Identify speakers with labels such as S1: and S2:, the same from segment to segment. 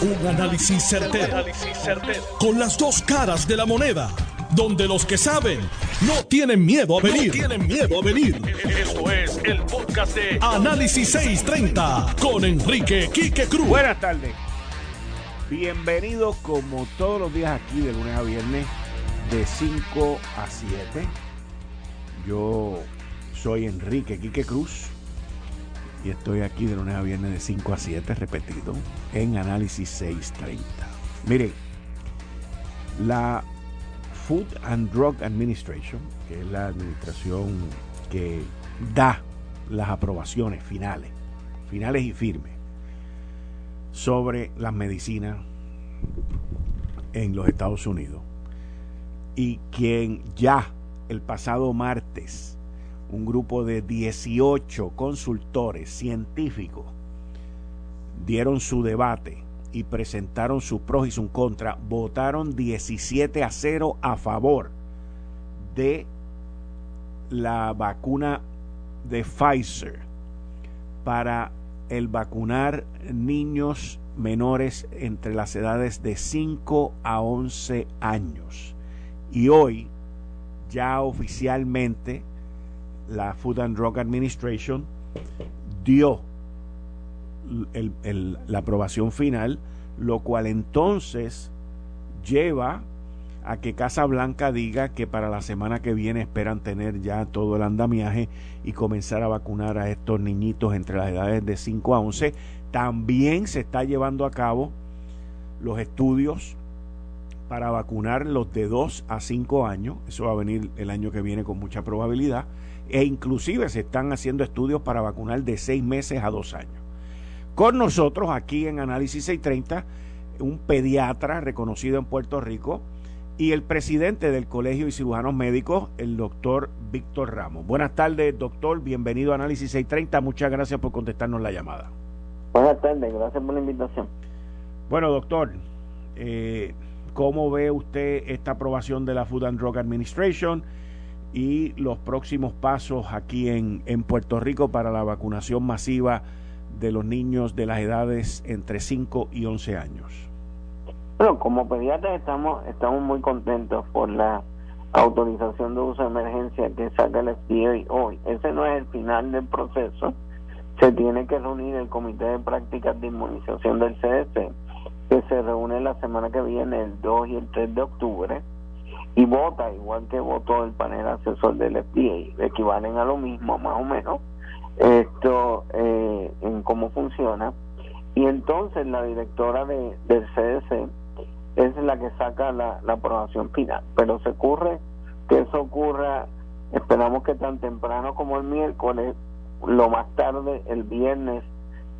S1: Un análisis certero, Con las dos caras de la moneda. Donde los que saben no tienen miedo a venir. tienen miedo a venir. Esto es el podcast de Análisis 630 con Enrique Quique Cruz.
S2: Buenas tardes. Bienvenidos como todos los días aquí de lunes a viernes de 5 a 7. Yo soy Enrique Quique Cruz y estoy aquí de lunes a viernes de 5 a 7, repetido, en Análisis 630. Mire, la Food and Drug Administration, que es la administración que da las aprobaciones finales, finales y firmes, sobre las medicinas en los Estados Unidos, y quien ya el pasado martes un grupo de 18 consultores científicos dieron su debate y presentaron sus pros y sus contras, votaron 17 a 0 a favor de la vacuna de Pfizer para el vacunar niños menores entre las edades de 5 a 11 años. Y hoy ya oficialmente la Food and Drug Administration dio la aprobación final, lo cual entonces lleva a que Casa Blanca diga que para la semana que viene esperan tener ya todo el andamiaje y comenzar a vacunar a estos niñitos entre las edades de 5 a 11. También se está llevando a cabo los estudios para vacunar los de 2 a 5 años. Eso va a venir el año que viene con mucha probabilidad e inclusive se están haciendo estudios para vacunar de seis meses a dos años. Con nosotros aquí en Análisis 630, un pediatra reconocido en Puerto Rico y el presidente del Colegio de Cirujanos Médicos, el doctor Víctor Ramos. Buenas tardes, doctor. Bienvenido a Análisis 630. Muchas gracias por contestarnos la llamada.
S3: Buenas tardes, gracias por la invitación.
S2: Bueno, doctor, eh, ¿cómo ve usted esta aprobación de la Food and Drug Administration? Y los próximos pasos aquí en, en Puerto Rico para la vacunación masiva de los niños de las edades entre 5 y 11 años?
S3: Bueno, como pediatras estamos, estamos muy contentos por la autorización de uso de emergencia que saca el FDA hoy. Ese no es el final del proceso. Se tiene que reunir el Comité de Prácticas de Inmunización del CDC, que se reúne la semana que viene, el 2 y el 3 de octubre y vota igual que votó el panel asesor del FDA, equivalen a lo mismo más o menos, esto eh, en cómo funciona. Y entonces la directora de, del CDC es la que saca la, la aprobación final. Pero se ocurre que eso ocurra, esperamos que tan temprano como el miércoles, lo más tarde el viernes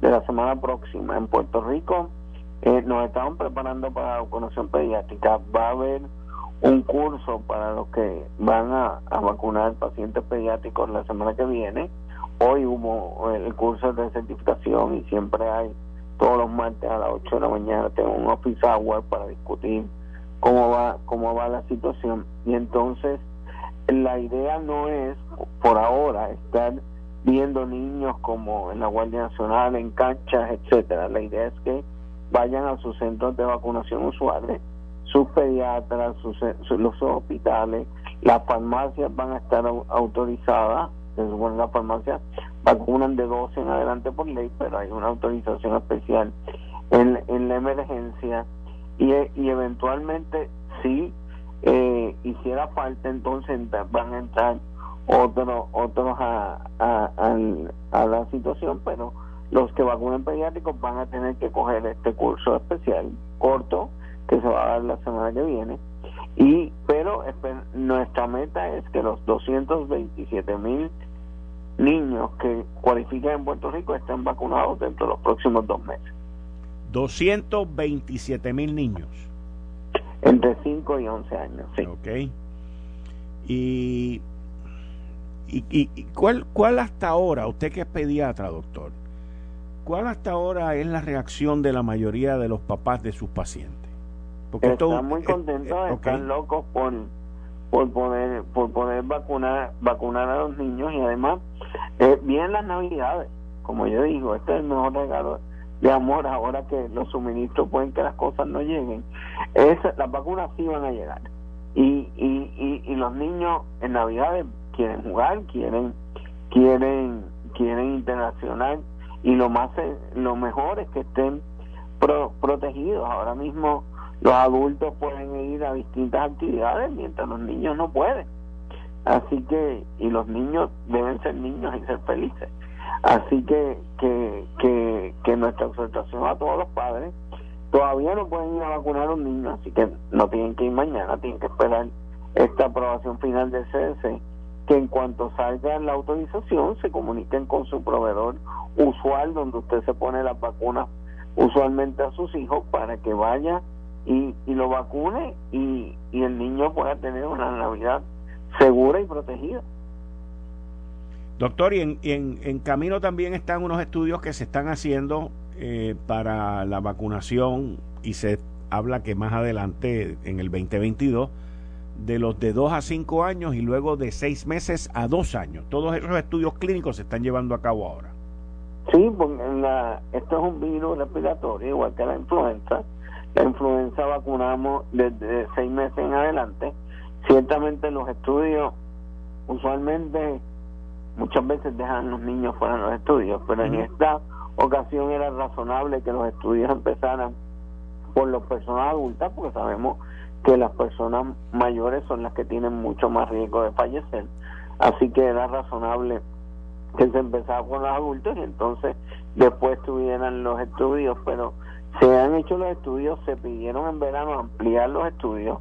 S3: de la semana próxima en Puerto Rico, eh, nos estamos preparando para la vacunación pediátrica. Va a haber un curso para los que van a, vacunar pacientes pediátricos la semana que viene. Hoy hubo el curso de certificación y siempre hay todos los martes a las 8 de la mañana tengo un office hour para discutir cómo va cómo va la situación y entonces la idea no es por ahora estar viendo niños como en la Guardia Nacional en canchas etcétera la idea es que vayan a sus centros de vacunación usuales sus pediatras, sus, los hospitales, las farmacias van a estar autorizadas, se supone las farmacias vacunan de 12 en adelante por ley, pero hay una autorización especial en, en la emergencia. Y, y eventualmente si eh, hiciera falta entonces van a entrar otros otros a, a, a, la situación, pero los que vacunan pediátricos van a tener que coger este curso especial corto que se va a dar la semana que viene. Y, pero nuestra meta es que los 227 mil niños que cualifican en Puerto Rico estén vacunados dentro de los próximos dos meses.
S2: 227 mil niños.
S3: Entre 5 y 11 años, sí.
S2: Ok. Y, y, y, cuál, ¿cuál hasta ahora, usted que es pediatra, doctor, cuál hasta ahora es la reacción de la mayoría de los papás de sus pacientes?
S3: Están muy contentos, eh, están locos por por poder por poder vacunar vacunar a los niños y además eh, bien las navidades como yo digo este es el mejor regalo de amor ahora que los suministros pueden que las cosas no lleguen. Es, las vacunas sí van a llegar. Y, y, y, los niños en Navidad quieren jugar, quieren quieren quieren internacional y lo más lo mejor es que estén protegidos. Ahora mismo los adultos pueden ir a distintas actividades mientras los niños no pueden. Así que, y los niños deben ser niños y ser felices. Así que, que, que, nuestra exhortación a todos los padres, todavía no pueden ir a vacunar a los niños, así que no tienen que ir mañana, tienen que esperar esta aprobación final del CDC, que en cuanto salga la autorización se comuniquen con su proveedor usual donde usted se pone las vacunas usualmente a sus hijos para que vaya y, y lo vacune y, y el niño pueda tener una Navidad segura y protegida.
S2: Doctor, y en, en, camino también están unos estudios que se están haciendo eh, para la vacunación y se habla que más adelante, en el 2022, de los de 2 a 5 años y luego de 6 meses a 2 años. Todos esos estudios clínicos se están llevando a cabo ahora.
S3: Sí, porque la, esto es un virus respiratorio, igual que la influenza. La influenza vacunamos desde 6 meses en adelante. Ciertamente los estudios usualmente muchas veces dejan los niños fuera de los estudios, pero en esta ocasión era razonable que los estudios empezaran por las personas adultas, porque sabemos que las personas mayores son las que tienen mucho más riesgo de fallecer. Así que era razonable que se empezara con los adultos y entonces después tuvieran los estudios, pero se han hecho los estudios, se pidieron en verano ampliar los estudios,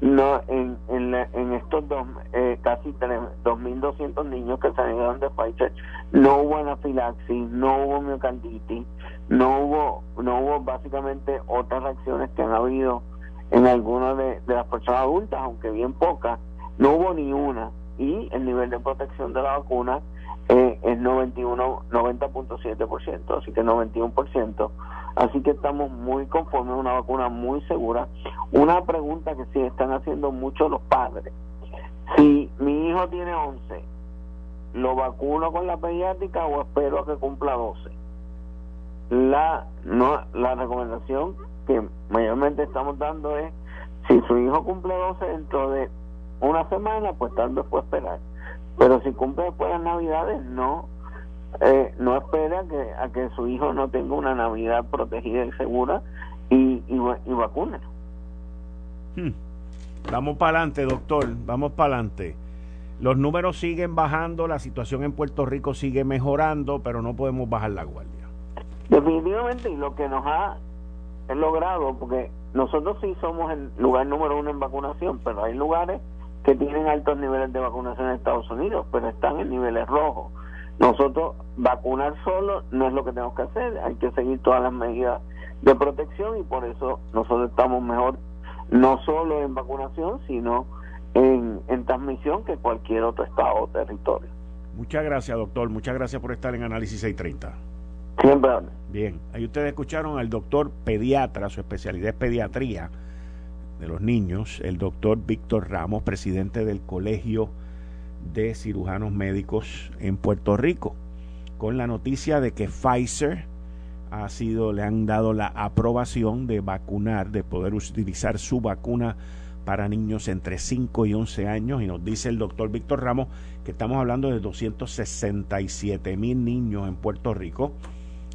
S3: no en, en, en estos dos, eh, casi 2.200 niños que salieron de Pfizer no hubo anafilaxis, no hubo miocarditis, no hubo no hubo básicamente otras reacciones que han habido en algunas de, las personas adultas, aunque bien pocas, no hubo ni una. Y el nivel de protección de la vacuna eh, es 91 90.7%, así que 91%. Así que estamos muy conformes, una vacuna muy segura. Una pregunta que sí están haciendo muchos los padres. Si mi hijo tiene 11, ¿lo vacuno con la pediátrica o espero a que cumpla 12? La, no, la recomendación que mayormente estamos dando es, si su hijo cumple 12 dentro de una semana, pues tal vez puede esperar. Pero si cumple después de las navidades, no eh, no espera que, a que su hijo no tenga una Navidad protegida y segura y, y,
S2: hmm. Vamos para adelante, doctor, vamos para adelante. Los números siguen bajando, la situación en Puerto Rico sigue mejorando, pero no podemos bajar la guardia.
S3: Definitivamente, y lo que nos ha logrado, porque nosotros sí somos el lugar número uno en vacunación, pero hay lugares que tienen altos niveles de vacunación en Estados Unidos, pero están en niveles rojos. Nosotros vacunar solo no es lo que tenemos que hacer, hay que seguir todas las medidas de protección y por eso nosotros estamos mejor no solo en vacunación, sino en, transmisión que cualquier otro estado o territorio.
S2: Muchas gracias, doctor. Muchas gracias por estar en Análisis 630.
S3: Siempre.
S2: Bien, ahí ustedes escucharon al doctor pediatra, su especialidad es pediatría de los niños, el doctor Víctor Ramos, presidente del Colegio de cirujanos médicos en Puerto Rico, con la noticia de que Pfizer ha sido, le han dado la aprobación de vacunar, de poder utilizar su vacuna para niños entre 5 y 11 años y nos dice el doctor Víctor Ramos que estamos hablando de 267 mil niños en Puerto Rico.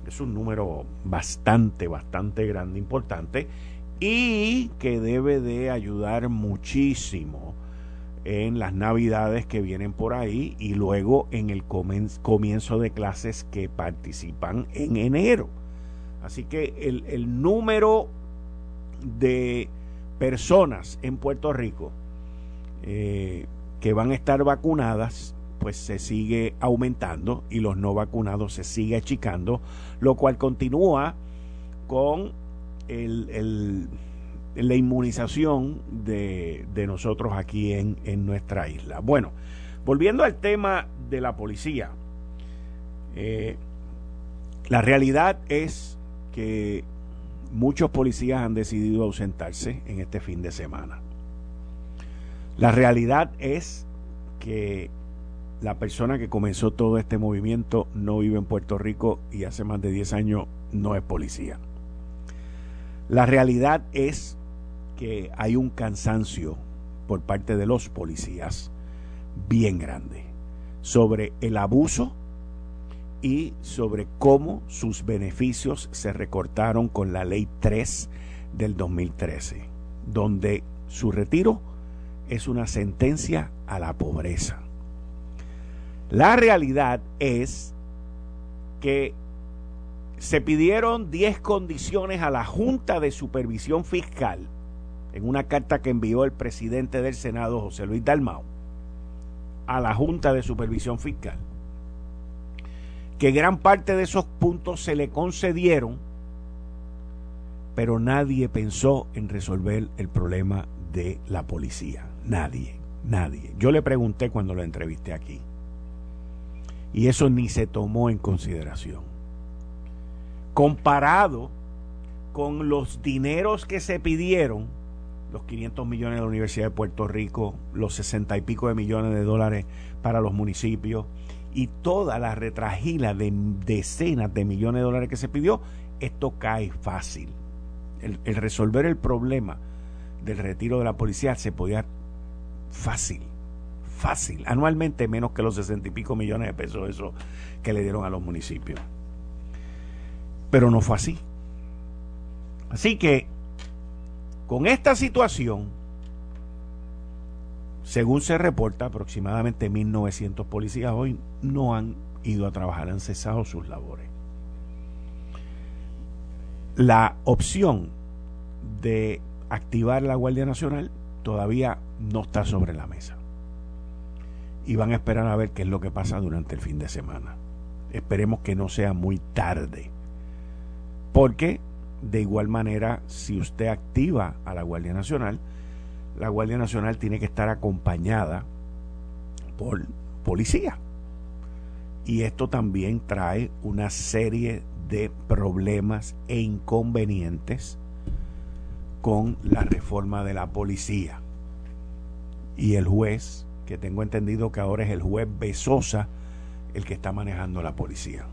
S2: Es un número bastante, bastante grande, importante y que debe de ayudar muchísimo en las navidades que vienen por ahí y luego en el comienzo de clases que participan en enero. Así que el, número de personas en Puerto Rico eh, que van a estar vacunadas pues se sigue aumentando y los no vacunados se sigue achicando, lo cual continúa con el la inmunización de, nosotros aquí en, en, nuestra isla. Bueno, volviendo al tema de la policía, eh, la realidad es que muchos policías han decidido ausentarse en este fin de semana. La realidad es que la persona que comenzó todo este movimiento no vive en Puerto Rico y hace más de 10 años no es policía. La realidad es que hay un cansancio por parte de los policías bien grande sobre el abuso y sobre cómo sus beneficios se recortaron con la ley 3 del 2013, donde su retiro es una sentencia a la pobreza. La realidad es que se pidieron 10 condiciones a la Junta de Supervisión Fiscal en una carta que envió el presidente del Senado, José Luis Dalmau, a la Junta de Supervisión Fiscal, que gran parte de esos puntos se le concedieron, pero nadie pensó en resolver el problema de la policía. Nadie, nadie. Yo le pregunté cuando lo entrevisté aquí. Y eso ni se tomó en consideración. Comparado con los dineros que se pidieron, los 500 millones de la Universidad de Puerto Rico, los 60 y pico de millones de dólares para los municipios y toda la retragila de decenas de millones de dólares que se pidió, esto cae fácil. El, el resolver el problema del retiro de la policía se podía fácil, fácil, anualmente menos que los 60 y pico millones de pesos eso que le dieron a los municipios. Pero no fue así. Así que con esta situación, según se reporta, aproximadamente 1.900 policías hoy no han ido a trabajar, han cesado sus labores. La opción de activar la Guardia Nacional todavía no está sobre la mesa. Y van a esperar a ver qué es lo que pasa durante el fin de semana. Esperemos que no sea muy tarde. Porque de igual manera, si usted activa a la Guardia Nacional, la Guardia Nacional tiene que estar acompañada por policía. Y esto también trae una serie de problemas e inconvenientes con la reforma de la policía. Y el juez, que tengo entendido que ahora es el juez Besosa, el que está manejando la policía.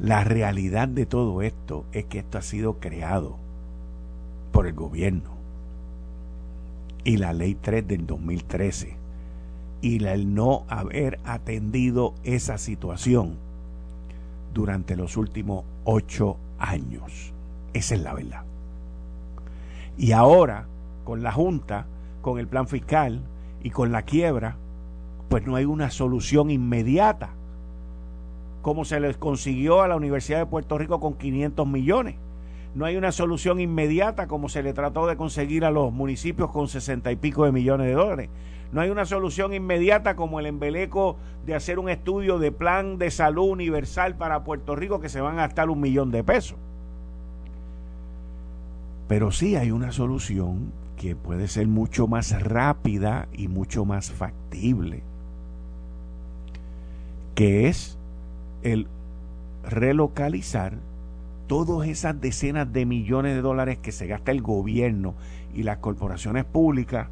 S2: La realidad de todo esto es que esto ha sido creado por el gobierno y la ley 3 del 2013 y el no haber atendido esa situación durante los últimos ocho años. Esa es la verdad. Y ahora, con la Junta, con el plan fiscal y con la quiebra, pues no hay una solución inmediata como se les consiguió a la Universidad de Puerto Rico con 500 millones. No hay una solución inmediata como se le trató de conseguir a los municipios con 60 y pico de millones de dólares. No hay una solución inmediata como el embeleco de hacer un estudio de plan de salud universal para Puerto Rico que se van a gastar un millón de pesos. Pero sí hay una solución que puede ser mucho más rápida y mucho más factible, que es el relocalizar todas esas decenas de millones de dólares que se gasta el gobierno y las corporaciones públicas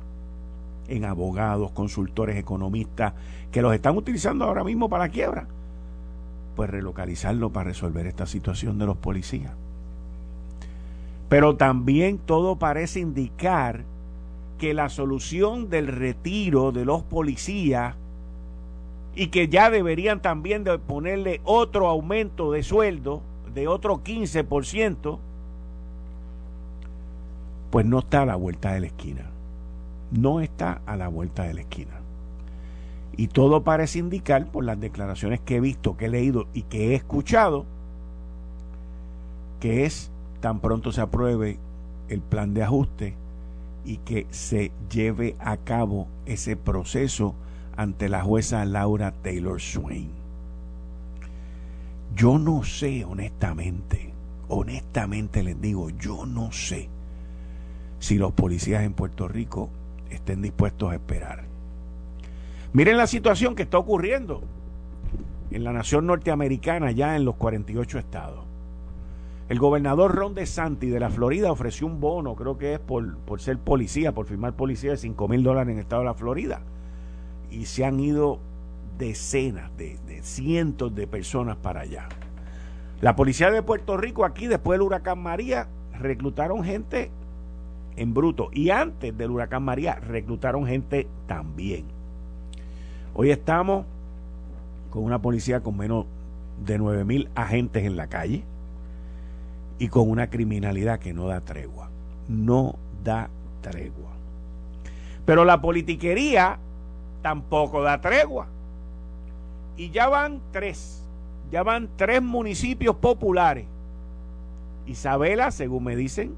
S2: en abogados, consultores, economistas, que los están utilizando ahora mismo para la quiebra, pues relocalizarlo para resolver esta situación de los policías. Pero también todo parece indicar que la solución del retiro de los policías y que ya deberían también de ponerle otro aumento de sueldo de otro 15%, pues no está a la vuelta de la esquina. No está a la vuelta de la esquina. Y todo parece indicar, por las declaraciones que he visto, que he leído y que he escuchado, que es tan pronto se apruebe el plan de ajuste y que se lleve a cabo ese proceso ante la jueza Laura Taylor Swain. Yo no sé, honestamente, honestamente les digo, yo no sé si los policías en Puerto Rico estén dispuestos a esperar. Miren la situación que está ocurriendo en la nación norteamericana, ya en los 48 estados. El gobernador Ron DeSantis de la Florida ofreció un bono, creo que es por, por ser policía, por firmar policía de 5 mil dólares en el estado de la Florida y se han ido decenas de, cientos de personas para allá. La policía de Puerto Rico aquí, después del huracán María, reclutaron gente en bruto. Y antes del huracán María, reclutaron gente también. Hoy estamos con una policía con menos de 9 mil agentes en la calle y con una criminalidad que no da tregua. No da tregua. Pero la politiquería tampoco da tregua. Y ya van tres, ya van tres municipios populares. Isabela, según me dicen,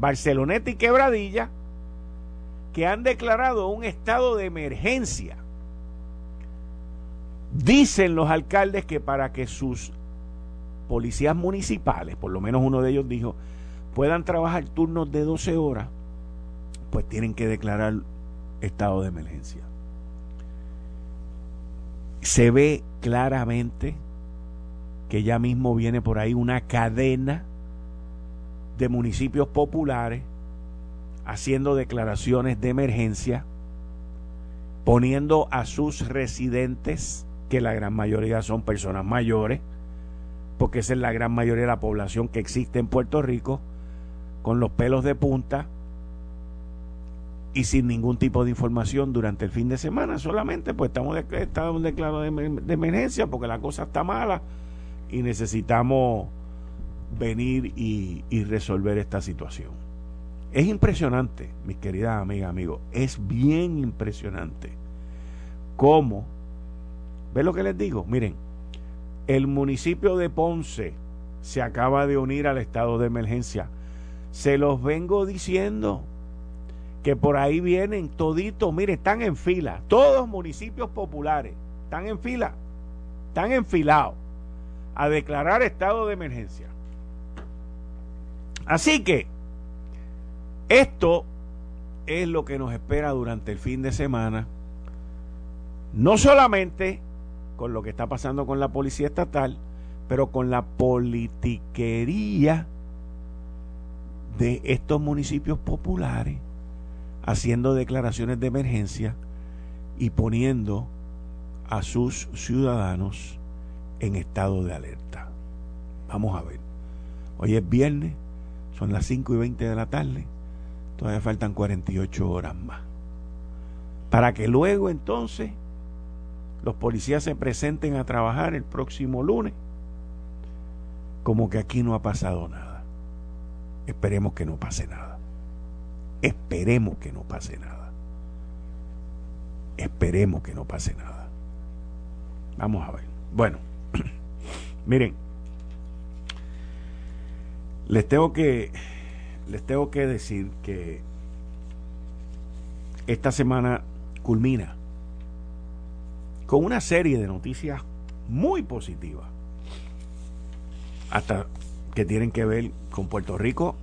S2: Barceloneta y Quebradilla, que han declarado un estado de emergencia. Dicen los alcaldes que para que sus policías municipales, por lo menos uno de ellos dijo, puedan trabajar turnos de 12 horas, pues tienen que declarar estado de emergencia. Se ve claramente que ya mismo viene por ahí una cadena de municipios populares haciendo declaraciones de emergencia, poniendo a sus residentes, que la gran mayoría son personas mayores, porque esa es la gran mayoría de la población que existe en Puerto Rico, con los pelos de punta y sin ningún tipo de información durante el fin de semana. Solamente pues estamos, de, estamos declarados de, emergencia porque la cosa está mala y necesitamos venir y, y resolver esta situación. Es impresionante, mis queridas amigas, amigos, es bien impresionante cómo, ¿ve lo que les digo? Miren, el municipio de Ponce se acaba de unir al estado de emergencia. Se los vengo diciendo que por ahí vienen toditos, mire, están en fila, todos municipios populares, están en fila, están enfilados a declarar estado de emergencia. Así que esto es lo que nos espera durante el fin de semana, no solamente con lo que está pasando con la policía estatal, pero con la politiquería de estos municipios populares haciendo declaraciones de emergencia y poniendo a sus ciudadanos en estado de alerta. Vamos a ver. Hoy es viernes, son las 5 y 20 de la tarde, todavía faltan 48 horas más. Para que luego entonces los policías se presenten a trabajar el próximo lunes como que aquí no ha pasado nada. Esperemos que no pase nada. Esperemos que no pase nada. Esperemos que no pase nada. Vamos a ver. Bueno, miren, les tengo que les tengo que decir que esta semana culmina con una serie de noticias muy positivas, hasta que tienen que ver con Puerto Rico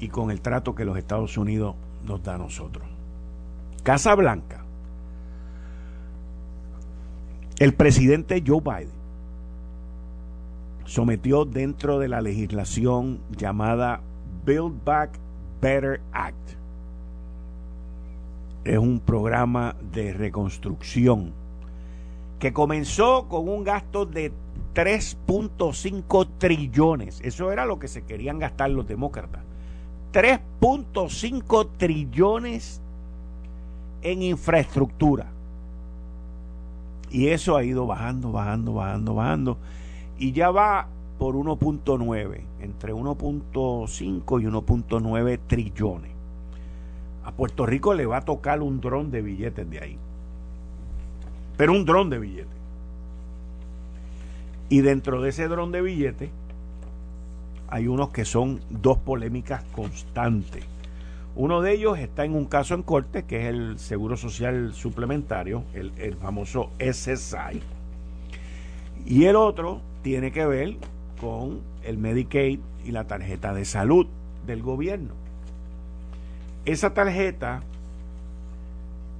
S2: y con el trato que los Estados Unidos nos da a nosotros. Casa Blanca. El presidente Joe Biden sometió dentro de la legislación llamada Build Back Better Act. Es un programa de reconstrucción que comenzó con un gasto de 3.5 trillones. Eso era lo que se querían gastar los demócratas. 3.5 trillones en infraestructura. Y eso ha ido bajando, bajando, bajando, bajando. Y ya va por 1.9, entre 1.5 y 1.9 trillones. A Puerto Rico le va a tocar un dron de billetes de ahí pero un dron de billetes. Y dentro de ese dron de billetes hay unos que son dos polémicas constantes. Uno de ellos está en un caso en corte, que es el Seguro Social Suplementario, el, famoso SSI. Y el otro tiene que ver con el Medicaid y la tarjeta de salud del gobierno. Esa tarjeta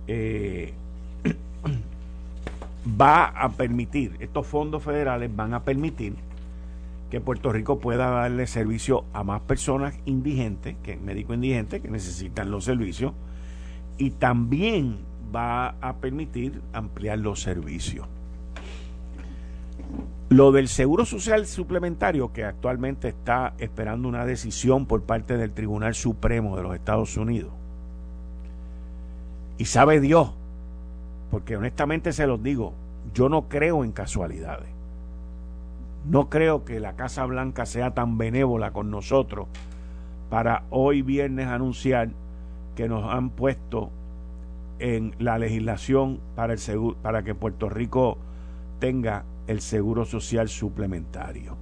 S2: eh, va a permitir, estos fondos federales van a permitir que Puerto Rico pueda darle servicio a más personas indigentes, que médicos indigentes que necesitan los servicios, y también va a permitir ampliar los servicios. Lo del Seguro Social Suplementario, que actualmente está esperando una decisión por parte del Tribunal Supremo de los Estados Unidos. Y sabe Dios, porque honestamente se los digo, yo no creo en casualidades. No creo que la Casa Blanca sea tan benévola con nosotros para hoy viernes anunciar que nos han puesto en la legislación para, el seguro, para que Puerto Rico tenga el seguro social suplementario.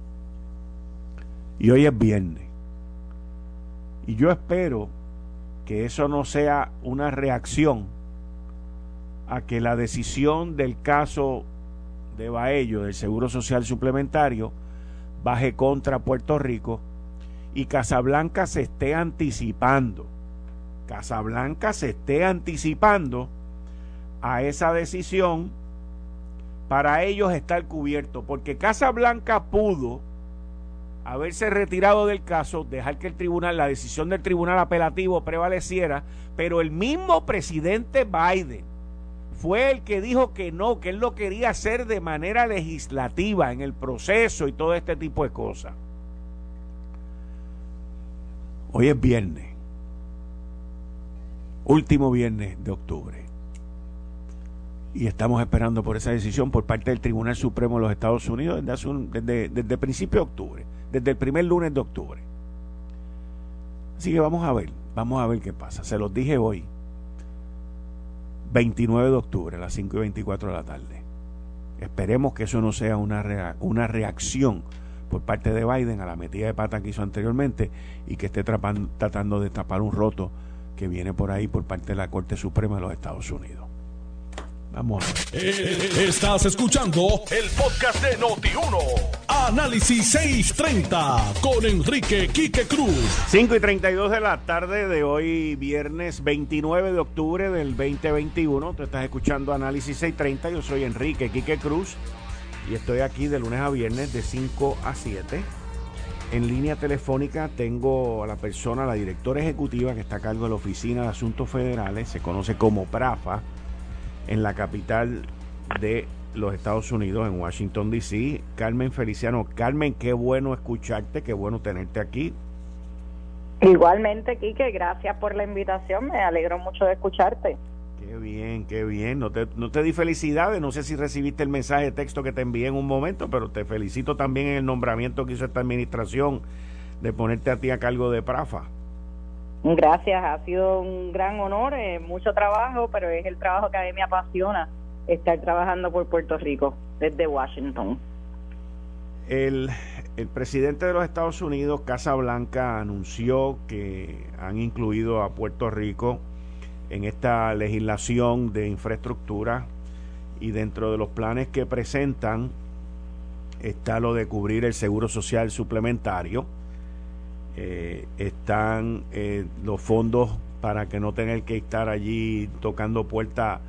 S2: Y hoy es viernes. Y yo espero que eso no sea una reacción a que la decisión del caso de Baello del Seguro Social Suplementario baje contra Puerto Rico y Casablanca se esté anticipando. Casablanca se esté anticipando a esa decisión para ellos estar cubierto, porque Casablanca pudo haberse retirado del caso, dejar que el tribunal, la decisión del tribunal apelativo prevaleciera, pero el mismo presidente Biden fue el que dijo que no, que él lo quería hacer de manera legislativa en el proceso y todo este tipo de cosas. Hoy es viernes, último viernes de octubre. Y estamos esperando por esa decisión por parte del Tribunal Supremo de los Estados Unidos desde, desde, desde principio de octubre, desde el primer lunes de octubre. Así que vamos a ver, vamos a ver qué pasa. Se los dije hoy, 29 de octubre a las 5 y 24 de la tarde. Esperemos que eso no sea una, una reacción por parte de Biden a la metida de pata que hizo anteriormente y que esté tratando de tapar un roto que viene por ahí por parte de la Corte Suprema de los Estados Unidos. Vamos.
S1: Estás escuchando el podcast de Noti1. Análisis 630 con Enrique Quique Cruz.
S2: 5 y 32 de la tarde de hoy, viernes 29 de octubre del 2021. Tú estás escuchando Análisis 630. Yo soy Enrique Quique Cruz y estoy aquí de lunes a viernes de 5 a 7. En línea telefónica tengo a la persona, la directora ejecutiva que está a cargo de la Oficina de Asuntos Federales, se conoce como PRAFA en la capital de los Estados Unidos, en Washington, D.C. Carmen Feliciano. Carmen, qué bueno escucharte, qué bueno tenerte aquí.
S4: Igualmente, Quique, gracias por la invitación, me alegro mucho de escucharte.
S2: Qué bien, qué bien. No te, no te di felicidades, no sé si recibiste el mensaje de texto que te envié en un momento, pero te felicito también en el nombramiento que hizo esta administración de ponerte a ti a cargo de Prafa.
S4: Gracias, ha sido un gran honor, eh, mucho trabajo, pero es el trabajo que a mí me apasiona, estar trabajando por Puerto Rico desde Washington.
S2: El, el presidente de los Estados Unidos, Casa Blanca, anunció que han incluido a Puerto Rico en esta legislación de infraestructura y dentro de los planes que presentan está lo de cubrir el seguro social suplementario eh, están eh, los fondos para que no tengan que estar allí tocando puertas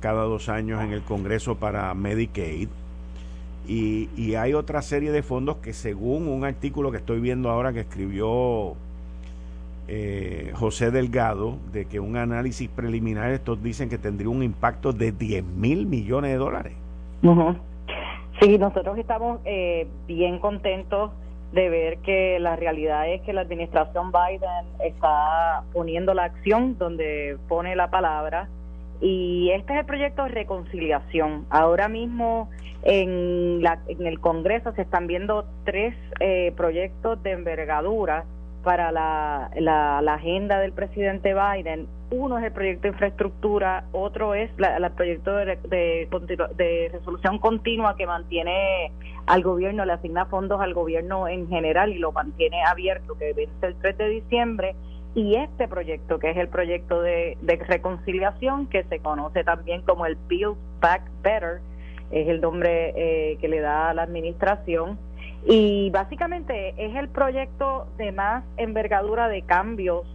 S2: cada dos años en el Congreso para Medicaid. Y, hay otra serie de fondos que según un artículo que estoy viendo ahora que escribió eh, José Delgado, de que un análisis preliminar, estos dicen que tendría un impacto de 10 mil millones de dólares.
S4: Sí, nosotros estamos bien contentos de ver que la realidad es que la administración Biden está poniendo la acción donde pone la palabra y este es el proyecto de reconciliación. Ahora mismo en, la, en el Congreso se están viendo tres eh, proyectos de envergadura para la, la, agenda del presidente Biden. Uno es el proyecto de infraestructura, otro es el proyecto de, de, resolución continua que mantiene al gobierno, le asigna fondos al gobierno en general y lo mantiene abierto, que vence el 3 de diciembre. Y este proyecto, que es el proyecto de, reconciliación, que se conoce también como el Build Back Better, es el nombre eh, que le da a la administración y básicamente es el proyecto de más envergadura de cambios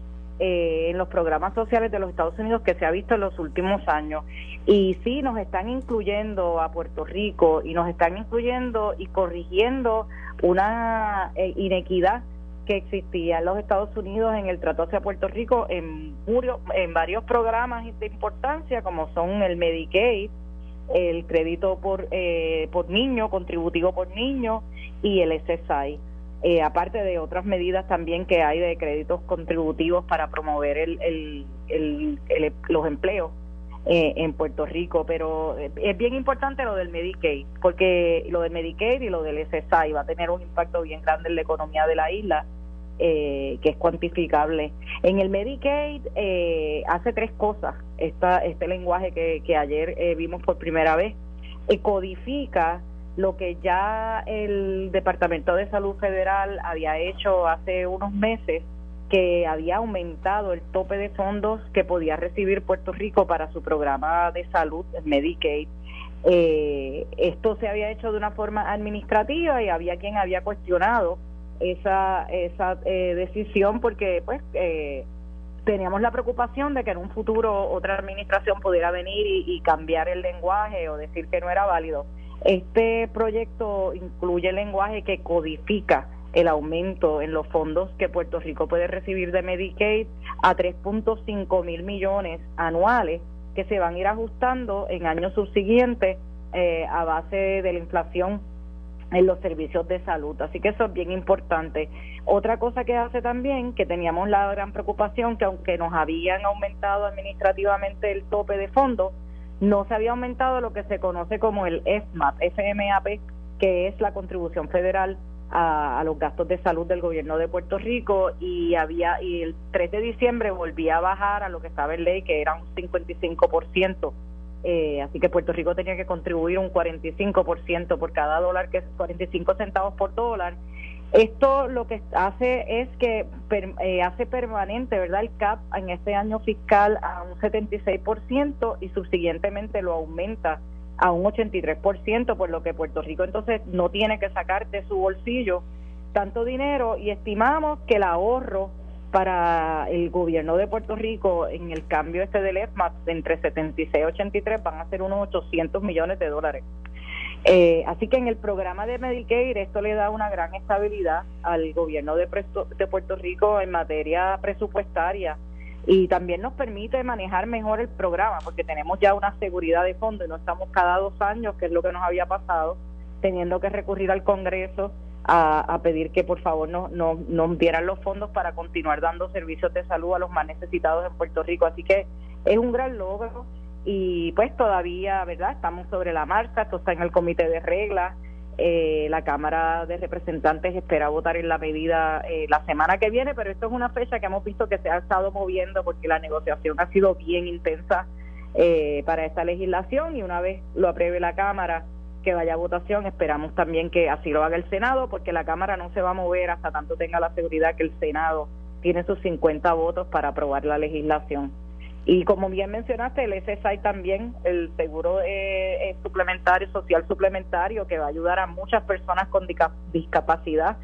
S4: eh, en los programas sociales de los Estados Unidos que se ha visto en los últimos años. Y sí, nos están incluyendo a Puerto Rico y nos están incluyendo y corrigiendo una eh, inequidad que existía en los Estados Unidos en el trato hacia Puerto Rico en, en varios programas de importancia como son el Medicaid, el crédito por, eh, por niño, contributivo por niño y el SSI. Eh, aparte de otras medidas también que hay de créditos contributivos para promover el, los empleos eh, en Puerto Rico, pero es bien importante lo del Medicaid, porque lo del Medicaid y lo del SSI va a tener un impacto bien grande en la economía de la isla, que es cuantificable. En el Medicaid hace tres cosas, este lenguaje que, que ayer vimos por primera vez, codifica lo que ya el Departamento de Salud Federal había hecho hace unos meses, que había aumentado el tope de fondos que podía recibir Puerto Rico para su programa de salud, Medicaid. Eh, esto se había hecho de una forma administrativa y había quien había cuestionado esa, esa eh, decisión porque pues eh, teníamos la preocupación de que en un futuro otra administración pudiera venir y cambiar el lenguaje o decir que no era válido. Este proyecto incluye lenguaje que codifica el aumento en los fondos que Puerto Rico puede recibir de Medicaid a 3.5 mil millones anuales que se van a ir ajustando en años subsiguientes eh, a base de la inflación en los servicios de salud. Así que eso es bien importante. Otra cosa que hace también, que teníamos la gran preocupación, que aunque nos habían aumentado administrativamente el tope de fondos, no se había aumentado lo que se conoce como el FMAP, FMAP, que es la contribución federal a, los gastos de salud del gobierno de Puerto Rico y había y el 3 de diciembre volvía a bajar a lo que estaba en ley que era un 55%. Eh, así que Puerto Rico tenía que contribuir un 45% por cada dólar, que es 45 centavos por dólar, esto lo que hace es que eh, hace permanente, ¿verdad? El CAP en este año fiscal a un 76% y subsiguientemente lo aumenta a un 83%, por lo que Puerto Rico entonces no tiene que sacar de su bolsillo tanto dinero y estimamos que el ahorro para el gobierno de Puerto Rico en el cambio este del EFMAP entre 76 y 83 van a ser unos 800 millones de dólares. Eh, así que en el programa de Medicaid esto le da una gran estabilidad al gobierno de, Puerto Rico en materia presupuestaria y también nos permite manejar mejor el programa porque tenemos ya una seguridad de fondo y no estamos cada dos años, que es lo que nos había pasado, teniendo que recurrir al Congreso a, pedir que por favor nos no, nos dieran los fondos para continuar dando servicios de salud a los más necesitados en Puerto Rico. Así que es un gran logro y pues todavía, ¿verdad? Estamos sobre la marcha, esto está en el comité de reglas. Eh, la Cámara de Representantes espera votar en la medida eh, la semana que viene, pero esto es una fecha que hemos visto que se ha estado moviendo porque la negociación ha sido bien intensa eh, para esta legislación y una vez lo apruebe la Cámara que vaya a votación, esperamos también que así lo haga el Senado porque la Cámara no se va a mover hasta tanto tenga la seguridad que el Senado tiene sus 50 votos para aprobar la legislación. Y como bien mencionaste, el SSI también, el seguro eh, suplementario, social suplementario, que va a ayudar a muchas personas con discapacidad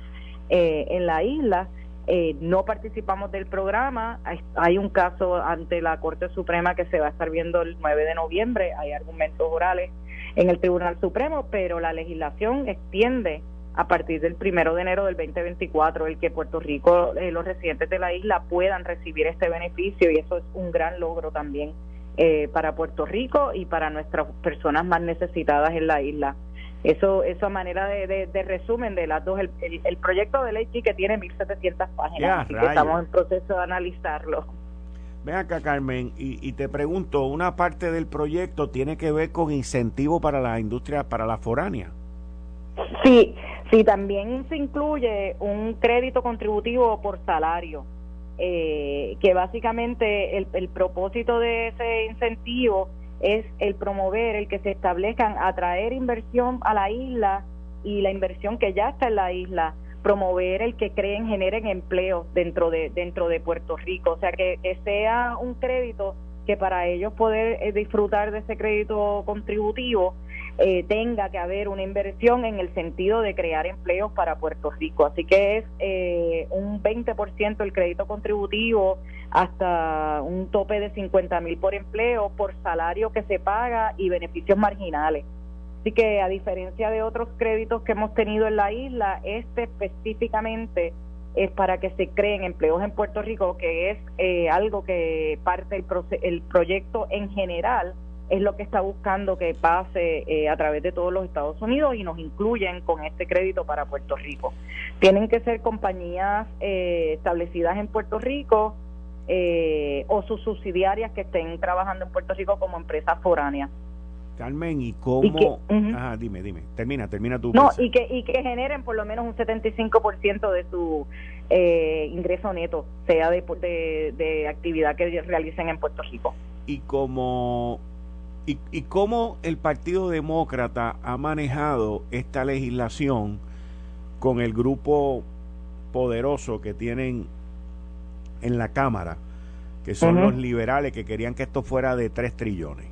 S4: eh, en la isla. Eh, no participamos del programa. Hay, un caso ante la Corte Suprema que se va a estar viendo el 9 de noviembre. Hay argumentos orales en el Tribunal Supremo, pero la legislación extiende a partir del primero de enero del 2024 el que Puerto Rico, eh, los residentes de la isla puedan recibir este beneficio y eso es un gran logro también eh, para Puerto Rico y para nuestras personas más necesitadas en la isla. Eso, eso a manera de, resumen de las dos, el, el, proyecto de ley que tiene 1.700 páginas, y que estamos en proceso de analizarlo.
S2: Ven acá, Carmen, y, y, te pregunto, una parte del proyecto tiene que ver con incentivo para la industria, para la foránea.
S4: Sí, Sí, también se incluye un crédito contributivo por salario, eh, que básicamente el, propósito de ese incentivo es el promover, el que se establezcan, atraer inversión a la isla y la inversión que ya está en la isla, promover el que creen, generen empleo dentro de, dentro de Puerto Rico. O sea, que, que sea un crédito que para ellos poder eh, disfrutar de ese crédito contributivo eh, tenga que haber una inversión en el sentido de crear empleos para Puerto Rico. Así que es eh, un 20% el crédito contributivo hasta un tope de 50 mil por empleo, por salario que se paga y beneficios marginales. Así que a diferencia de otros créditos que hemos tenido en la isla, este específicamente es para que se creen empleos en Puerto Rico, que es eh, algo que parte del el proyecto en general es lo que está buscando que pase eh, a través de todos los Estados Unidos y nos incluyen con este crédito para Puerto Rico. Tienen que ser compañías eh, establecidas en Puerto Rico eh, o sus subsidiarias que estén trabajando en Puerto Rico como empresas foráneas.
S2: Carmen, ¿y cómo? Ajá, dime, dime. Termina, termina tu.
S4: No, y que, y que generen por lo menos un 75% de su eh, ingreso neto, sea de, de, de actividad que realicen en Puerto Rico.
S2: Y como ¿Y, ¿Y cómo el Partido Demócrata ha manejado esta legislación con el grupo poderoso que tienen en la Cámara, que son los liberales que querían que esto fuera de 3 trillones?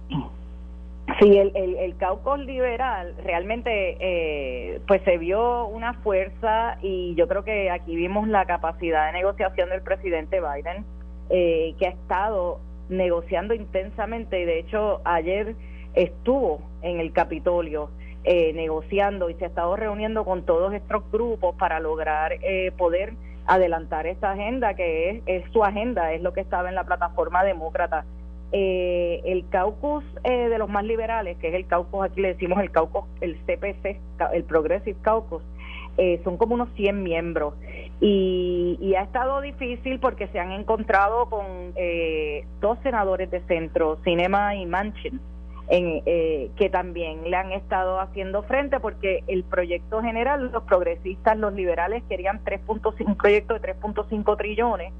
S4: Sí, el, el, el caucus liberal realmente eh, pues se vio una fuerza y yo creo que aquí vimos la capacidad de negociación del presidente Biden, eh, que ha estado negociando intensamente y de hecho ayer estuvo en el Capitolio eh, negociando y se ha estado reuniendo con todos estos grupos para lograr eh, poder adelantar esta agenda que es, es, su agenda, es lo que estaba en la plataforma demócrata. Eh, el caucus de los más liberales, que es el caucus, aquí le decimos el caucus, el CPC, el Progressive Caucus, son como unos 100 miembros. Y, ha estado difícil porque se han encontrado con eh, dos senadores de centro, Cinema y Manchin, en, eh, que también le han estado haciendo frente porque el proyecto general, los progresistas, los liberales querían 3.5, un proyecto de 3.5 trillones.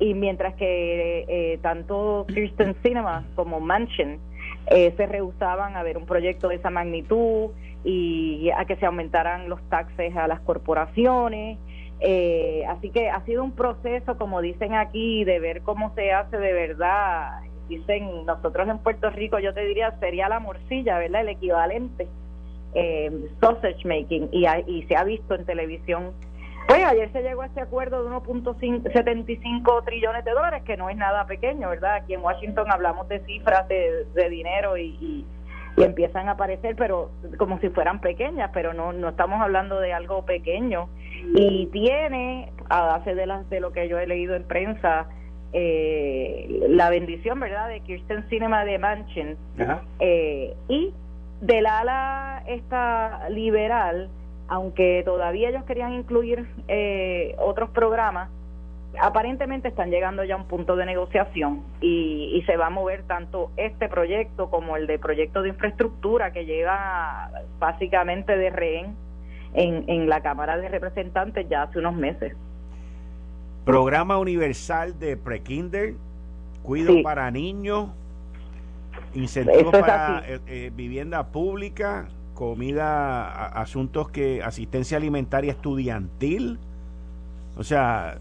S4: Y mientras que eh, tanto Kirsten Cinema como Manchin se rehusaban a ver un proyecto de esa magnitud y a que se aumentaran los taxes a las corporaciones eh, así que ha sido un proceso, como dicen aquí, de ver cómo se hace de verdad. Dicen nosotros en Puerto Rico, yo te diría, sería la morcilla, ¿verdad? El equivalente, eh, sausage making, y, y se ha visto en televisión. Pues ayer se llegó a este acuerdo de 1.75 trillones de dólares, que no es nada pequeño, ¿verdad? Aquí en Washington hablamos de cifras de, dinero y y empiezan a aparecer, pero como si fueran pequeñas, pero no, no estamos hablando de algo pequeño. Y tiene, a base de, las, de lo que yo he leído en prensa, eh, la bendición, ¿verdad?, de Kirsten Cinema de Manchin. Eh, y del ala esta liberal, aunque todavía ellos querían incluir eh, otros programas, aparentemente están llegando ya a un punto de negociación y, se va a mover tanto este proyecto como el de proyecto de infraestructura que llega básicamente de rehén en, en la Cámara de Representantes ya hace unos meses.
S2: Programa universal de prekinder, cuido para niños, incentivos para eh, eh, vivienda pública, comida, asuntos que asistencia alimentaria estudiantil. O sea,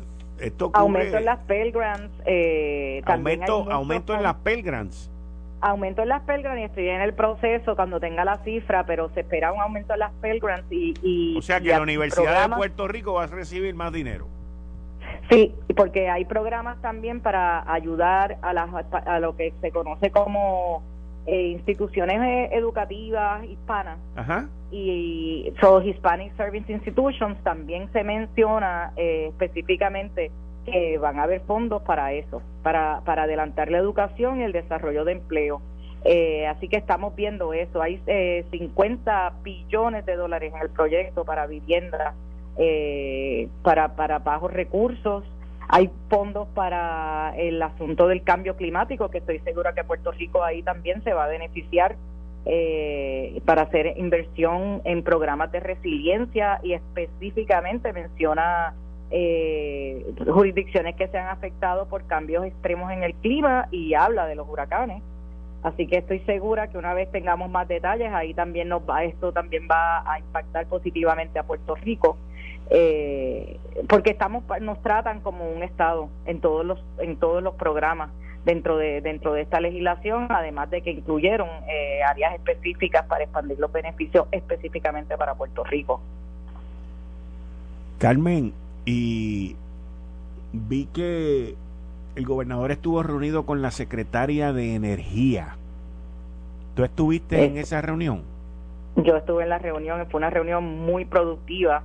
S4: aumento en las Pell Grants. Eh,
S2: aumento aumento en las Pell Grants.
S4: Aumento en las Pell Grants y estoy en el proceso cuando tenga la cifra, pero se espera un aumento en las Pell Grants. Y,
S2: o sea que la Universidad de Puerto Rico va a recibir más dinero.
S4: Sí, porque hay programas también para ayudar a, las, a lo que se conoce como eh, instituciones eh, educativas hispanas y so Hispanic Service Institutions también se menciona eh, específicamente que van a haber fondos para eso, para, para adelantar la educación y el desarrollo de empleo. así que estamos viendo eso. Hay 50 billones de dólares en el proyecto para vivienda, para, para bajos recursos hay fondos para el asunto del cambio climático, que estoy segura que Puerto Rico ahí también se va a beneficiar eh, para hacer inversión en programas de resiliencia y específicamente menciona eh, jurisdicciones que se han afectado por cambios extremos en el clima y habla de los huracanes. Así que estoy segura que una vez tengamos más detalles, ahí también nos va, esto también va a impactar positivamente a Puerto Rico eh, porque estamos nos tratan como un estado en todos los en todos los programas dentro de dentro de esta legislación además de que incluyeron eh, áreas específicas para expandir los beneficios específicamente para Puerto Rico
S2: Carmen y vi que el gobernador estuvo reunido con la secretaria de energía ¿tú estuviste en esa reunión?
S4: yo estuve en la reunión fue una reunión muy productiva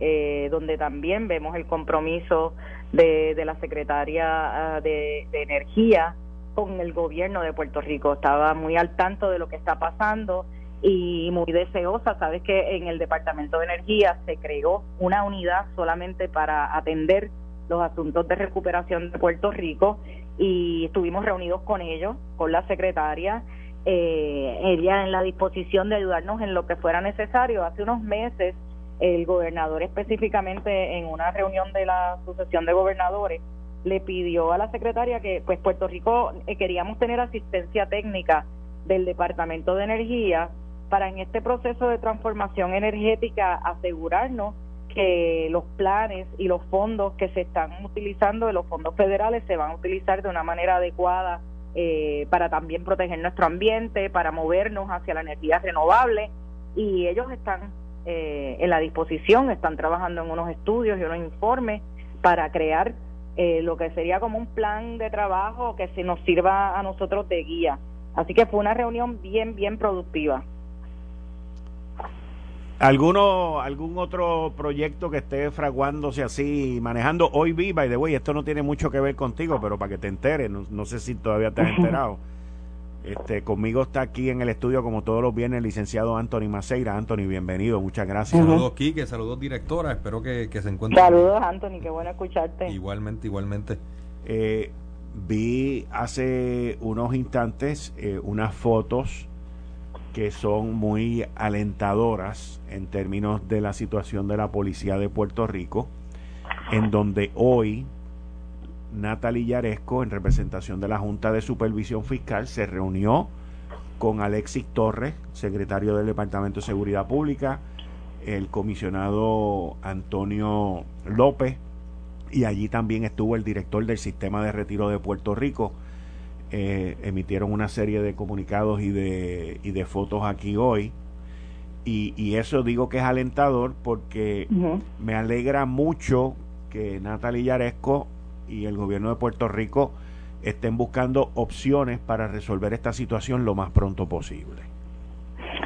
S4: eh, donde también vemos el compromiso de, de la secretaria ah, de, Energía con el gobierno de Puerto Rico. Estaba muy al tanto de lo que está pasando y muy deseosa. Sabes que en el Departamento de Energía se creó una unidad solamente para atender los asuntos de recuperación de Puerto Rico y estuvimos reunidos con ellos, con la secretaria, eh, ella en la disposición de ayudarnos en lo que fuera necesario. Hace unos meses el gobernador específicamente en una reunión de la Asociación de Gobernadores le pidió a la secretaria que pues Puerto Rico eh, queríamos tener asistencia técnica del Departamento de Energía para en este proceso de transformación energética asegurarnos que los planes y los fondos que se están utilizando de los fondos federales se van a utilizar de una manera adecuada eh, para también proteger nuestro ambiente, para movernos hacia la energía renovable. Y ellos están eh, en la disposición, están trabajando en unos estudios y unos informes para crear eh, lo que sería como un plan de trabajo que se nos sirva a nosotros de guía. Así que fue una reunión bien, bien productiva.
S2: ¿Alguno, ¿Algún otro proyecto que esté fraguándose así, manejando? Hoy viva y de way, esto no tiene mucho que ver contigo, pero para que te enteres, no, sé si todavía te has enterado. Este, conmigo está aquí en el estudio, como todos los viernes, el licenciado Anthony Maceira. Anthony, bienvenido, muchas gracias.
S5: Saludos, Quique, saludos, directora. Espero que, se encuentren.
S4: Saludos, Anthony, qué bueno escucharte.
S5: Igualmente, igualmente.
S2: Eh, vi hace unos instantes eh, unas fotos que son muy alentadoras en términos de la situación de la policía de Puerto Rico, en donde hoy Natalie Yaresco, en representación de la Junta de Supervisión Fiscal, se reunió con Alexis Torres, secretario del Departamento de Seguridad Pública, el comisionado Antonio López, y allí también estuvo el director del Sistema de Retiro de Puerto Rico. Eh, emitieron una serie de comunicados y de, y de fotos aquí hoy. Y, y, eso digo que es alentador porque me alegra mucho que Natalie Yaresco y el gobierno de Puerto Rico estén buscando opciones para resolver esta situación lo más pronto posible.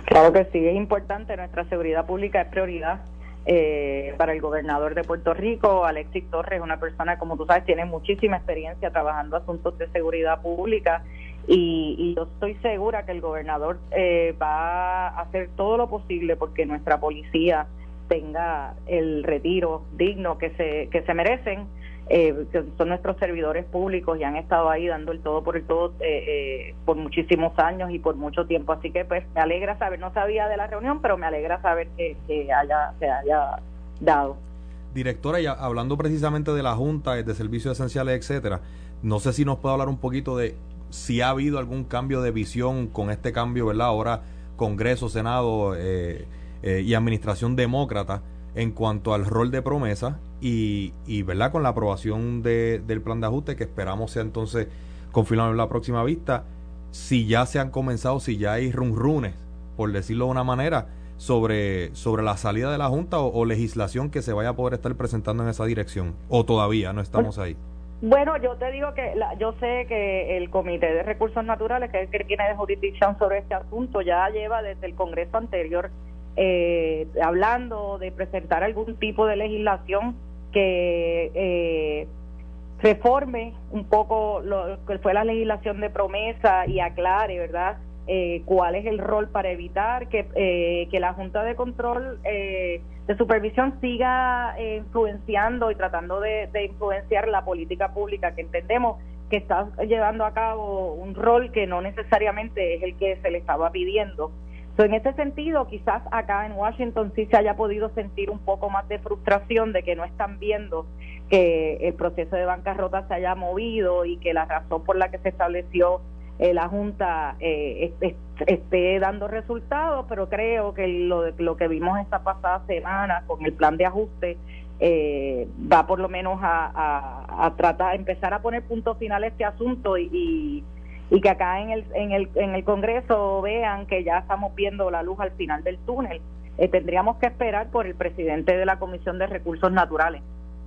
S4: Claro que sí, es importante, nuestra seguridad pública es prioridad eh, para el gobernador de Puerto Rico, Alexis Torres, una persona, como tú sabes, tiene muchísima experiencia trabajando asuntos de seguridad pública y, yo estoy segura que el gobernador eh, va a hacer todo lo posible porque nuestra policía tenga el retiro digno que se, que se merecen eh, que son nuestros servidores públicos y han estado ahí dando el todo por el todo eh, eh, por muchísimos años y por mucho tiempo. Así que pues me alegra saber, no sabía de la reunión, pero me alegra saber que, haya, se haya dado.
S5: Directora, ya hablando precisamente de la Junta, de servicios esenciales, etcétera, no sé si nos puede hablar un poquito de si ha habido algún cambio de visión con este cambio, ¿verdad? Ahora Congreso, Senado y Administración Demócrata en cuanto al rol de promesa y, y ¿verdad? con la aprobación de, del plan de ajuste que esperamos sea entonces confirmado en la próxima vista, si ya se han comenzado, si ya hay runrunes, por decirlo de una manera, sobre, sobre la salida de la Junta o, legislación que se vaya a poder estar presentando en esa dirección, o todavía no estamos ahí.
S4: Bueno, yo te digo que yo sé que el Comité de Recursos Naturales, que es el que tiene de jurisdicción sobre este asunto, ya lleva desde el Congreso anterior eh, hablando de presentar algún tipo de legislación que eh, reforme un poco lo que fue la legislación de promesa y aclare, ¿verdad? Eh, cuál es el rol para evitar que, eh, que la Junta de Control de Supervisión siga influenciando y tratando de, de, influenciar la política pública que entendemos que está llevando a cabo un rol que no necesariamente es el que se le estaba pidiendo en ese sentido, quizás acá en Washington sí se haya podido sentir un poco más de frustración de que no están viendo que el proceso de bancarrota se haya movido y que la razón por la que se estableció eh, la Junta eh, esté, dando resultados, pero creo que lo, lo que vimos esta pasada semana con el plan de ajuste eh, va por lo menos a, a, tratar, a empezar a poner punto final a este asunto y y que acá en el, en el, en el Congreso vean que ya estamos viendo la luz al final del túnel. Eh, tendríamos que esperar por el presidente de la Comisión de Recursos Naturales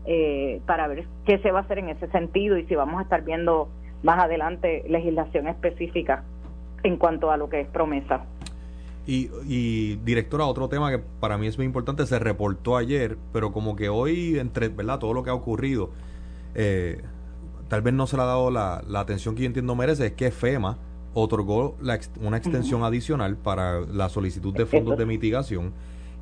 S4: eh, para ver qué se va a hacer en ese sentido y si vamos a estar viendo más adelante legislación específica en cuanto a lo que es promesa.
S5: Y, y directora, otro tema que para mí es muy importante, se reportó ayer, pero como que hoy, entre ¿verdad? todo lo que ha ocurrido, eh, tal vez no se le ha dado la, la atención que yo entiendo merece, es que FEMA otorgó la, una extensión adicional para la solicitud de fondos de mitigación.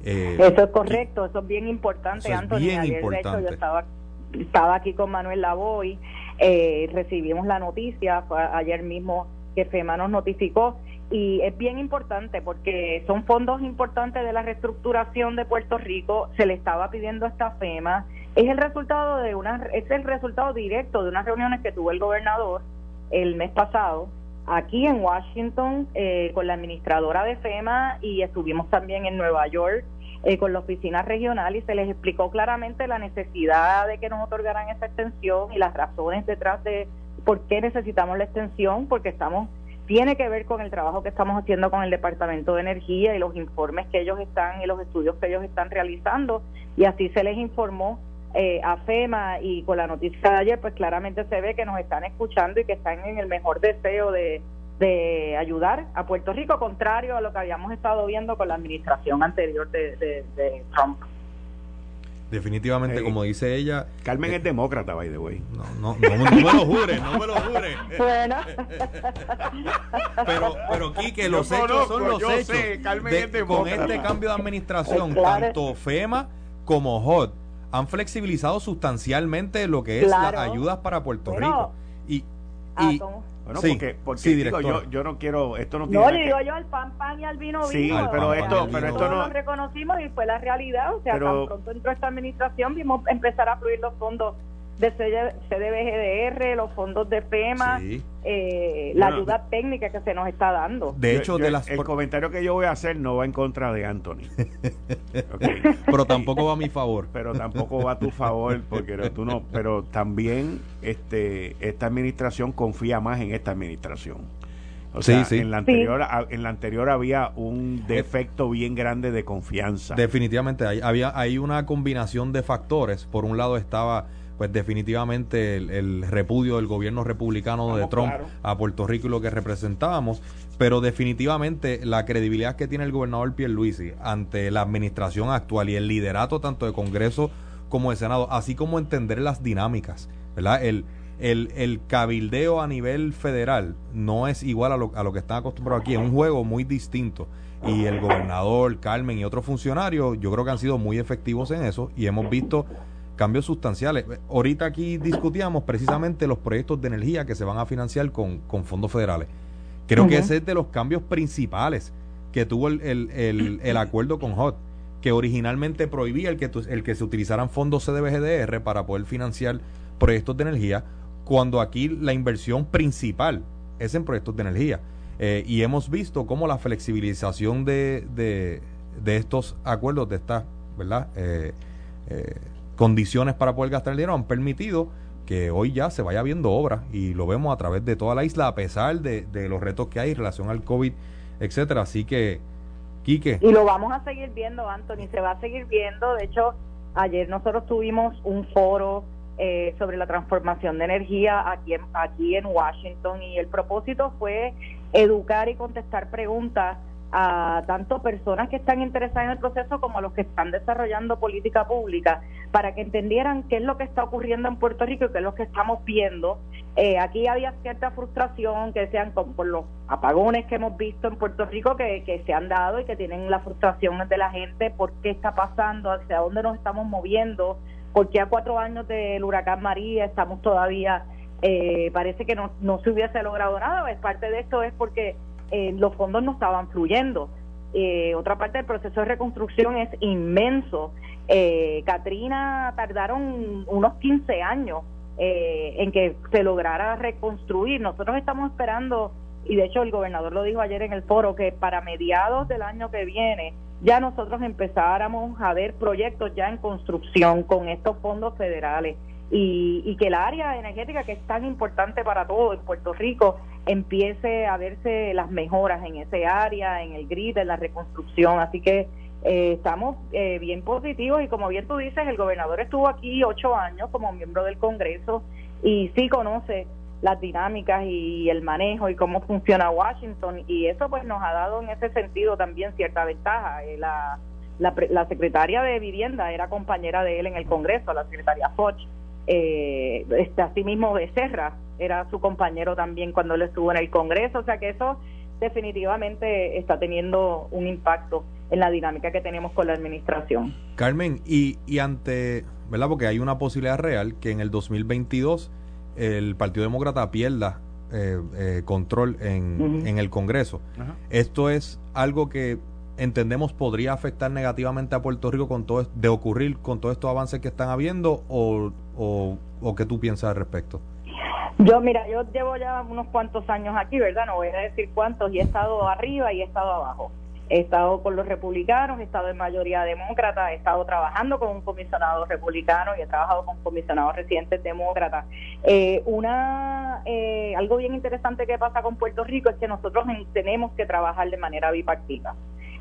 S4: Eh, eso es correcto, eso es bien importante,
S5: Antonio. bien importante.
S4: yo estaba, estaba aquí con Manuel Lavoy, eh, recibimos la noticia, ayer mismo que FEMA nos notificó y es bien importante porque son fondos importantes de la reestructuración de Puerto Rico, se le estaba pidiendo a esta FEMA, es el resultado de una es el resultado directo de unas reuniones que tuvo el gobernador el mes pasado aquí en Washington eh, con la administradora de FEMA y estuvimos también en Nueva York eh, con la oficina regional y se les explicó claramente la necesidad de que nos otorgaran esa extensión y las razones detrás de por qué necesitamos la extensión, porque estamos tiene que ver con el trabajo que estamos haciendo con el Departamento de Energía y los informes que ellos están y los estudios que ellos están realizando. Y así se les informó eh, a FEMA y con la noticia de ayer, pues claramente se ve que nos están escuchando y que están en el mejor deseo de, de ayudar a Puerto Rico, contrario a lo que habíamos estado viendo con la administración anterior de, Trump.
S5: Definitivamente, como dice ella.
S2: Carmen eh, es demócrata, by the way.
S5: No, no, no, no, me lo jure, no me lo jure.
S4: Bueno.
S5: pero, pero Quique, los hechos son los hechos. con este cambio de administración, tanto FEMA como HOT han flexibilizado sustancialmente lo que es las ayudas para Puerto Rico. Y, y
S2: bueno, porque, porque digo, yo, yo no quiero, esto no tiene
S4: No, le digo yo al pan pan y al vino vino.
S2: Sí, pero esto, pero esto no.
S4: Lo reconocimos y fue la realidad, o sea, tan pronto entró esta administración vimos empezar a fluir los fondos de CDBGDR, los fondos de FEMA, eh, la ayuda técnica que se nos está dando.
S2: De hecho, de las... el comentario que yo voy a hacer no va en contra de Anthony.
S5: Pero tampoco va a mi favor.
S2: Pero tampoco va a tu favor, porque tú no. Pero también este esta administración confía más en esta administración. O sea, En, la anterior, en la anterior había un defecto bien grande de confianza.
S5: Definitivamente, hay, había, hay una combinación de factores. Por un lado estaba pues definitivamente el, repudio del gobierno republicano de Trump a Puerto Rico y lo que representábamos, pero definitivamente la credibilidad que tiene el gobernador Pierluisi ante la administración actual y el liderato tanto de Congreso como de Senado, así como entender las dinámicas, ¿verdad? El, el, el cabildeo a nivel federal no es igual a lo, a lo que están acostumbrados aquí, es un juego muy distinto y el gobernador, Carmen y otros funcionarios, yo creo que han sido muy efectivos en eso y hemos visto cambios sustanciales. Ahorita aquí discutíamos precisamente los proyectos de energía que se van a financiar con, fondos federales. Creo que ese es de los cambios principales que tuvo el, el, el, acuerdo con HOT, que originalmente prohibía el que, el que se utilizaran fondos CDBGDR para poder financiar proyectos de energía, cuando aquí la inversión principal es en proyectos de energía. Eh, y hemos visto cómo la flexibilización de, de, de estos acuerdos, de estas, ¿verdad? Eh, eh, condiciones para poder gastar el dinero han permitido que hoy ya se vaya viendo obra y lo vemos a través de toda la isla a pesar de, los retos que hay en relación al COVID, etcétera. Así que, Quique.
S4: Y lo vamos a seguir viendo, Anthony, se va a seguir viendo. De hecho, ayer nosotros tuvimos un foro eh, sobre la transformación de energía aquí en, aquí en Washington y el propósito fue educar y contestar preguntas a tanto personas que están interesadas en el proceso como a los que están desarrollando política pública para que entendieran qué es lo que está ocurriendo en Puerto Rico y qué es lo que estamos viendo. Eh, aquí había cierta frustración que decían por los apagones que hemos visto en Puerto Rico que, que se han dado y que tienen la frustración de la gente por qué está pasando, hacia dónde nos estamos moviendo, porque a cuatro años del huracán María estamos todavía, eh, parece que no, no se hubiese logrado nada. Es parte de esto es porque eh, los fondos no estaban fluyendo. Eh, otra parte del proceso de reconstrucción es inmenso. Eh, Katrina tardaron unos 15 años eh, en que se lograra reconstruir. Nosotros estamos esperando, y de hecho el gobernador lo dijo ayer en el foro, que para mediados del año que viene ya nosotros empezáramos a ver proyectos ya en construcción con estos fondos federales y, que el área energética que es tan importante para todo en Puerto Rico empiece a verse las mejoras en ese área, en el grid, en la reconstrucción. Así que eh, estamos eh, bien positivos y como bien tú dices, el gobernador estuvo aquí ocho años como miembro del Congreso y sí conoce las dinámicas y el manejo y cómo funciona Washington y eso pues nos ha dado en ese sentido también cierta ventaja. Eh, la, la, la secretaria de Vivienda era compañera de él en el Congreso, la secretaria Foch, eh, este, asimismo Becerra era su compañero también cuando él estuvo en el Congreso, o sea que eso definitivamente está teniendo un impacto en la dinámica que tenemos con la administración.
S5: Carmen, y, y ante, ¿verdad? Porque hay una posibilidad real que en el 2022 el Partido Demócrata pierda eh, eh, control en, en, el Congreso. Esto es algo que entendemos podría afectar negativamente a Puerto Rico con todo de ocurrir con todos estos avances que están habiendo o, o, o qué tú piensas al respecto.
S4: Yo, mira, yo llevo ya unos cuantos años aquí, ¿verdad? No voy a decir cuántos, y he estado arriba y he estado abajo. He estado con los republicanos, he estado en mayoría demócrata, he estado trabajando con un comisionado republicano y he trabajado con comisionados residentes demócratas. Eh, una eh, algo bien interesante que pasa con Puerto Rico es que nosotros tenemos que trabajar de manera bipartita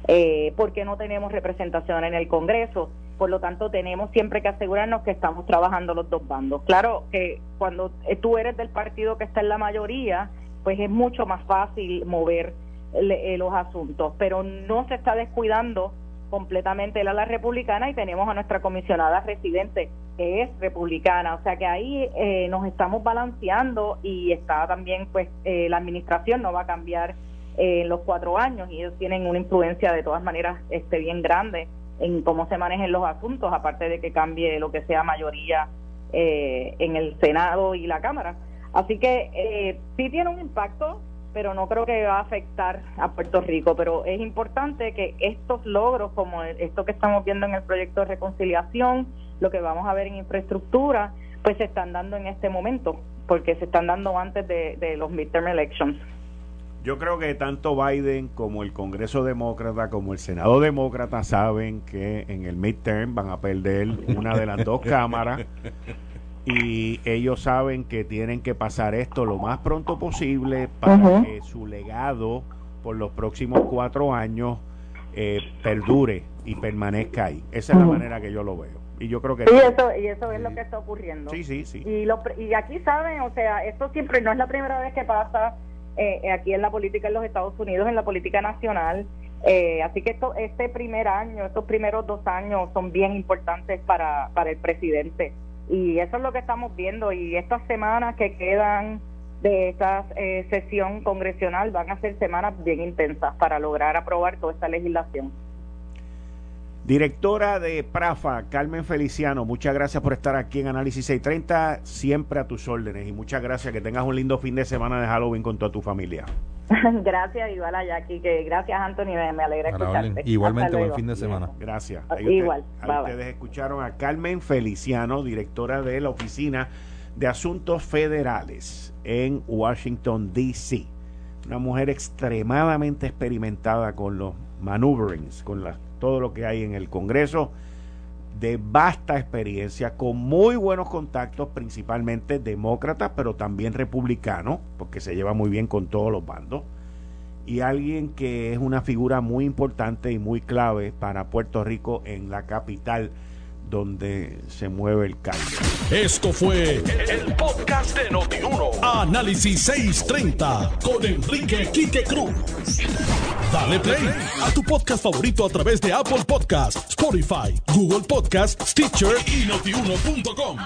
S4: eh, porque no tenemos representación en el Congreso. Por lo tanto, tenemos siempre que asegurarnos que estamos trabajando los dos bandos. Claro que cuando eh, tú eres del partido que está en la mayoría, pues es mucho más fácil mover eh, los asuntos, pero no se está descuidando completamente la, la republicana y tenemos a nuestra comisionada residente que es republicana, o sea que ahí eh, nos estamos balanceando y está también pues la administración no va a cambiar en los cuatro años y ellos tienen una influencia de todas maneras este bien grande en cómo se manejen los asuntos, aparte de que cambie lo que sea mayoría eh, en el Senado y la Cámara. Así que eh, sí tiene un impacto, pero no creo que va a afectar a Puerto Rico. Pero es importante que estos logros, como esto que estamos viendo en el proyecto de reconciliación, lo que vamos a ver en infraestructura, pues se están dando en este momento, porque se están dando antes de, de los midterm elections.
S2: Yo creo que tanto Biden como el Congreso Demócrata como el Senado Demócrata saben que en el midterm van a perder una de las dos cámaras y ellos saben que tienen que pasar esto lo más pronto posible para que su legado por los próximos cuatro años eh, perdure y permanezca ahí. Esa es la manera que yo lo veo. Y yo creo que...
S4: Y eso, y eso es lo que está ocurriendo.
S2: Sí, sí, sí.
S4: Y, lo, y aquí saben, o sea, esto siempre no es la primera vez que pasa eh, aquí en la política en los Estados Unidos, en la política nacional. Eh, así que esto, este primer año, estos primeros dos años son bien importantes para, para el presidente. Y eso es lo que estamos viendo. Y estas semanas que quedan de esta eh, sesión congresional van a ser semanas bien intensas para lograr aprobar toda esta legislación.
S2: Directora de Prafa, Carmen Feliciano, muchas gracias por estar aquí en Análisis 630, siempre a tus órdenes y muchas gracias, que tengas un lindo fin de semana de Halloween con toda tu familia.
S4: gracias, igual a Jackie, que gracias Anthony, me, alegra escucharte.
S5: Igualmente, buen fin de semana.
S2: Gracias.
S4: igual.
S2: ustedes escucharon a Carmen Feliciano, directora de la Oficina de Asuntos Federales en Washington, D.C. Una mujer extremadamente experimentada con los maneuverings, con las todo lo que hay en el Congreso, de vasta experiencia, con muy buenos contactos, principalmente demócratas, pero también republicanos, porque se lleva muy bien con todos los bandos, y alguien que es una figura muy importante y muy clave para Puerto Rico en la capital donde se mueve el cambio.
S1: Esto fue el, podcast de Notiuno. Análisis 630 con Enrique Quique Cruz. Dale play a tu podcast favorito a través de Apple Podcasts, Spotify, Google Podcasts, Stitcher y notiuno.com.